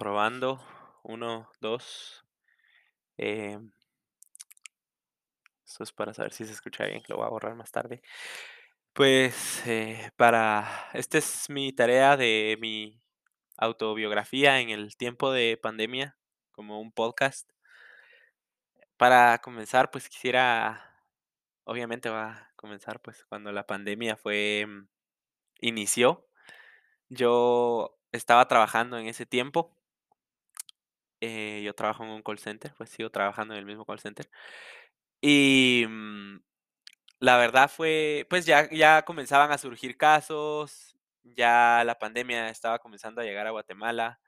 Probando, uno, 2. Em, eso es para saber si se escucha bien, lo voy a borrar más tarde. Pues, eh, para esta es mi tarea de mi autobiografía en el tiempo de pandemia, como un podcast. Para comenzar, pues quisiera, obviamente va a comenzar pues cuando la pandemia fue, mm, inició. Yo estaba trabajando en ese tiempo. Eh, yo trabajo en un call center, pues sigo trabajando en el mismo call center. Y, mm, la verdad fue, pues ya ya comenzaban a surgir casos, ya la pandemia estaba comenzando a llegar a Guatemala.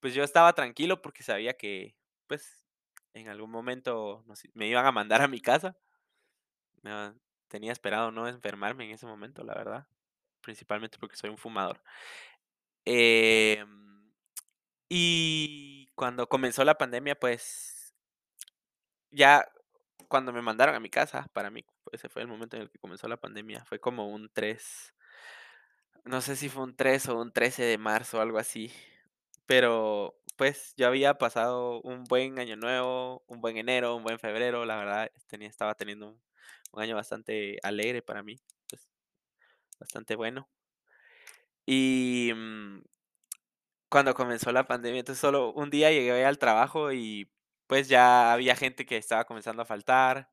Pues yo estaba tranquilo porque sabía que, pues, en algún momento me iban a mandar a mi casa. Tenía esperado no enfermarme en ese momento, la verdad, principalmente porque soy un fumador. Em, y cuando comenzó la pandemia, pues ya cuando me mandaron a mi casa, para mí, ese fue el momento en el que comenzó la pandemia, fue como un 3 no sé si fue un 3 o un 13 de marzo, algo así. Pero, pues, yo había pasado un buen año nuevo, un buen enero, un buen febrero, la verdad, tenía estaba teniendo un un año bastante alegre para mí, pues, bastante bueno. Y, mm cuando comenzó la pandemia, entonces solo un día llegué al trabajo y, pues, ya había gente que estaba comenzando a faltar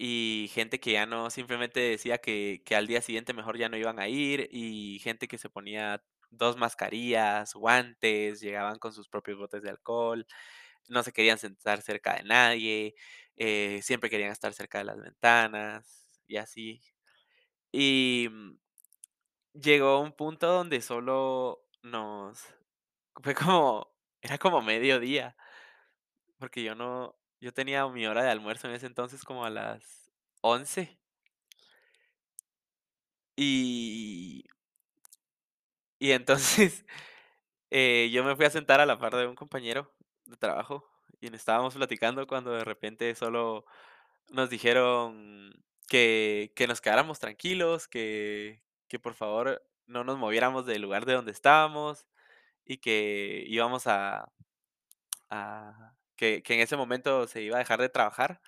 y gente que ya no simplemente decía que que al día siguiente mejor ya no iban a ir, y gente que se ponía 2 mascarillas, guantes, llegaban con sus propios botes de alcohol, no se querían sentar cerca de nadie, eh, siempre querían estar cerca de las ventanas y así. Y, mm, llegó un punto donde solo nos fue como era como mediodía. Porque yo no yo tenía mi hora de almuerzo en ese entonces como a las 11. Y y entonces, eh, yo me fui a sentar a la par de un compañero de trabajo, y estábamos platicando cuando de repente solo nos dijeron que que nos quedáramos tranquilos, que que por favor no nos moviéramos del lugar de donde estábamos, y que íbamos a que en ese momento se iba a dejar de trabajar.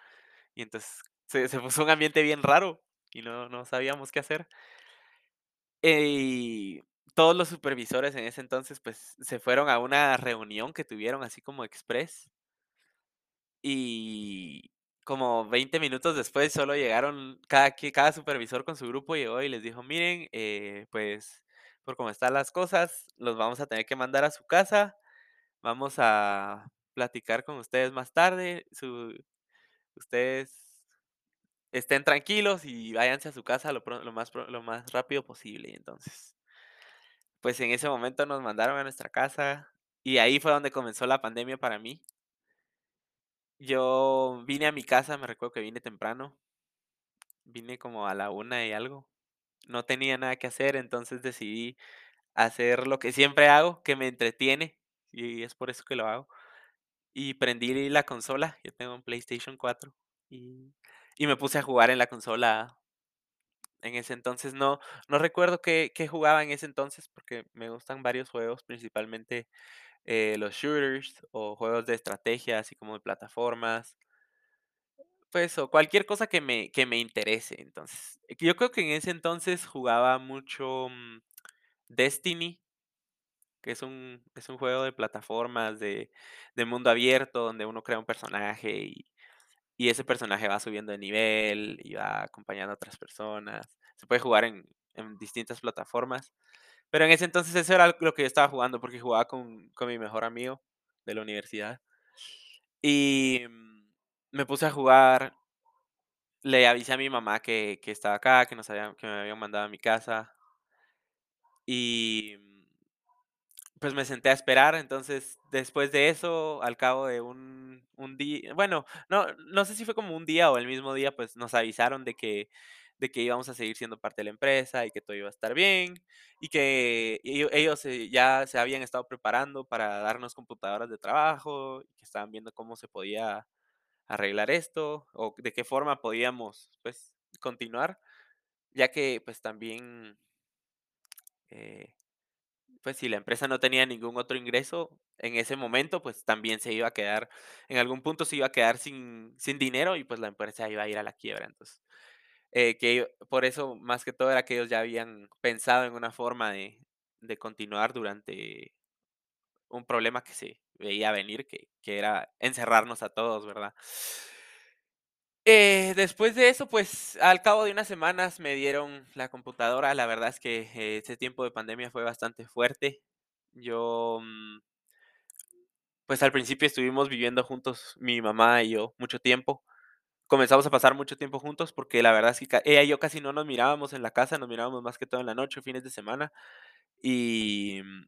Y entonces se se puso un ambiente bien raro, y no no sabíamos qué hacer. Y todos los supervisores en ese entonces, pues, se fueron a una reunión que tuvieron así como express. Y como 20 minutos después solo llegaron cada cada supervisor con su grupo llegó y les dijo: "Miren, eh, pues, por cómo están las cosas, los vamos a tener que mandar a su casa, vamos a platicar con ustedes más tarde, ustedes estén tranquilos y váyanse a su casa lo lo más lo más rápido posible". Entonces pues, en ese momento nos mandaron a nuestra casa, y ahí fue donde comenzó la pandemia para mí. Yo vine a mi casa, me recuerdo que vine temprano. Vine como a la 1 y algo. No tenía nada que hacer, entonces decidí hacer lo que siempre hago, que me entretiene, y es por eso que lo hago. Y prendí la consola, yo tengo un PlayStation 4, y y me puse a jugar en la consola. En ese entonces no no recuerdo qué qué jugaba en ese entonces, porque me gustan varios juegos, principalmente, eh, los shooters o juegos de estrategia, así como de plataformas. Pues, o cualquier cosa que me que me interese. Entonces, yo creo que en ese entonces jugaba mucho, mm, Destiny que es un es un juego de plataformas de de mundo abierto, donde uno crea un personaje, y y ese personaje va subiendo de nivel, y va acompañando a otras personas. Se puede jugar en en distintas plataformas. Pero en ese entonces eso era lo que yo estaba jugando, porque jugaba con con mi mejor amigo de la universidad. Y, mm, me puse a jugar le avisé a mi mamá que que estaba acá, que nos habían que me habían mandado a mi casa. Y, mm, pues, me senté a esperar. Entonces, después de eso, al cabo de un un di bueno, no no sé si fue como un día o el mismo día, pues, nos avisaron de que de que íbamos a seguir siendo parte de la empresa, y que todo iba a estar bien, y que ello ellos, ya se habían estado preparando para darnos computadoras de trabajo, y que estaban viendo cómo se podía arreglar esto, o de qué forma podíamos, pues, continuar, ya que, pues, también eh pues, si la empresa no tenía ningún otro ingreso en ese momento, pues, también se iba a quedar en algún punto se iba a quedar sin sin dinero y, pues, la empresa iba a ir a la quiebra. Entonces, eh, que por eso, más que todo, era que ellos ya habían pensado en una forma de de continuar durante un problema que se veía venir, que que era encerrarnos a todos, ¿verdad? Eh, después de eso, pues, al cabo de unas semanas me dieron la computadora. La verdad es que, eh, ese tiempo de pandemia fue bastante fuerte. Yo, mm pues, al principio estuvimos viviendo juntos mi mamá y yo mucho tiempo. Comenzamos a pasar mucho tiempo juntos, porque la verdad es que ella y yo casi no nos mirábamos en la casa, nos mirábamos más que todo en la noche, fines de semana. Y, mm,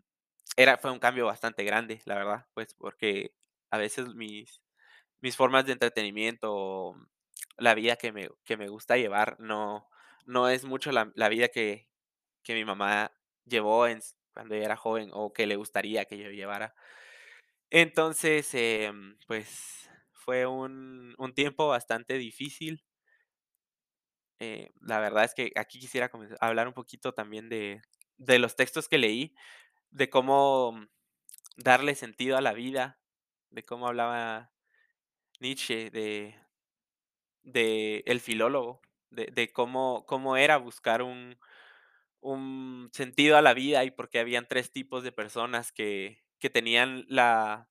era fue un cambio bastante grande, la verdad, pues, porque a veces mis mis formas de entretenimiento, la vida que me que me gusta llevar, no no es mucho la la vida que que mi mamá llevó en cuando ella era joven, o que le gustaría que yo llevara. Entonces, em, pues, fue un un tiempo bastante difícil. Eh, la verdad es que aquí quisiera hablar un poquito también de de los textos que leí, de cómo darle sentido a la vida, de cómo hablaba Nietzsche de de el filólogo, de de cómo cómo era buscar un un sentido a la vida, y por qué habían 3 tipos de personas que que tenían la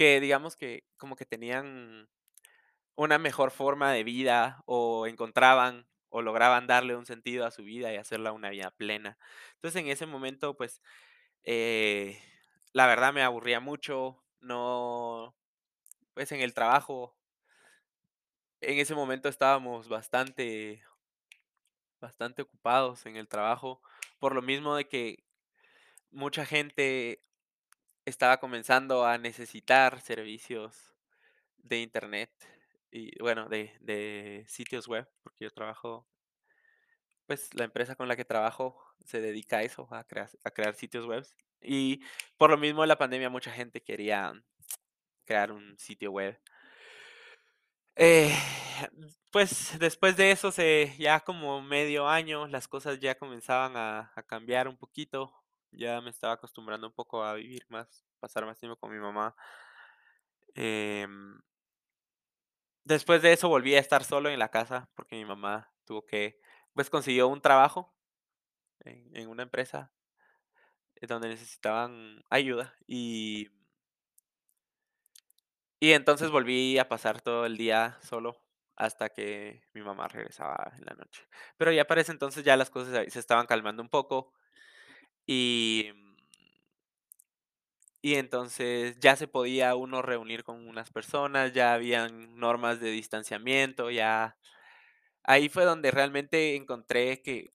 que digamos que como que tenían una mejor forma de vida, o encontraban, o lograban darle un sentido a su vida y hacerla una vida plena. Entonces, en ese momento, pues, eh, la verdad me aburría mucho, no pues, en el trabajo en ese momento estábamos bastante bastante ocupados en el trabajo, por lo mismo de que mucha gente estaba comenzando a necesitar servicios de Internet y, bueno, de de sitios web, porque yo trabajo pues, la empresa con la que trabajo se dedica a eso, a crear a crear sitios webs. Y por lo mismo la pandemia, mucha gente quería crear un sitio web. Eh, pues, después de eso, se ya como medio año, las cosas ya comenzaban a a cambiar un poquito. Ya me estaba acostumbrando un poco a vivir más, pasar más tiempo con mi mamá. Em después de eso, volví a estar solo en la casa, porque mi mamá tuvo que pues, consiguió un trabajo en una empresa donde necesitaban ayuda, y y entonces volví a pasar todo el día solo, hasta que mi mamá regresaba en la noche. Pero ya para ese entonces, ya las cosas se estaban calmando un poco, y mm y entonces, ya se podía uno reunir con unas personas, ya habían normas de distanciamiento, ya ahí fue donde realmente encontré que,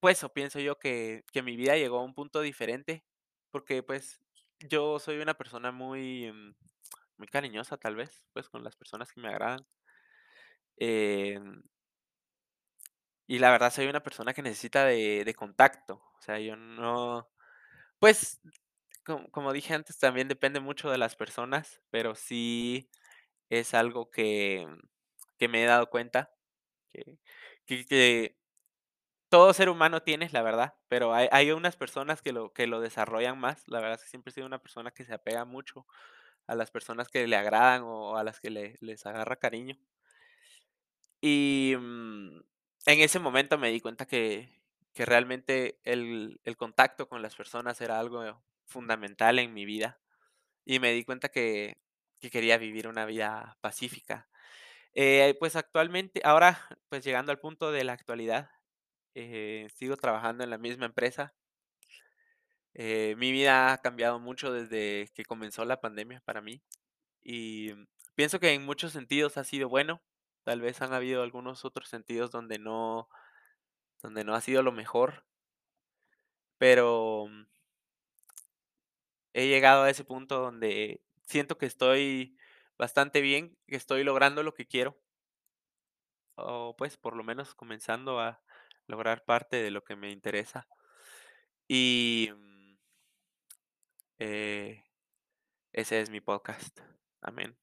pues, o pienso yo que que mi vida llegó a un punto diferente, porque, pues, yo soy una persona muy, mm, muy cariñosa, tal vez, pues, con las personas que me agradan. Em y la verdad, soy una persona que necesita de de contacto. O sea, yo no pues, como como dije antes, también depende mucho de las personas, pero sí es algo que que me he dado cuenta, que que todo ser humano tiene, la verdad, pero hay hay unas personas que lo que lo desarrollan más. La verdad es que siempre he sido una persona que se apega mucho a las personas que le agradan, o a las que le les agarra cariño. Y, mm, en ese momento me di cuenta que que realmente el el contacto con las personas era algo fundamental en mi vida, y me di cuenta que que quería vivir una vida pacífica. Eh, pues, actualmente ahora, pues, llegando al punto de la actualidad, eh, sigo trabajando en la misma empresa. Eh, mi vida ha cambiado mucho desde que comenzó la pandemia para mí, y pienso que en muchos sentidos ha sido bueno. Tal vez han habido algunos otros sentidos donde no donde no ha sido lo mejor. Pero he llegado a ese punto donde siento que estoy bastante bien, que estoy logrando lo que quiero. O, pues, por lo menos comenzando a lograr parte de lo que me interesa. Y, mm eh, ese es mi podcast. Amén.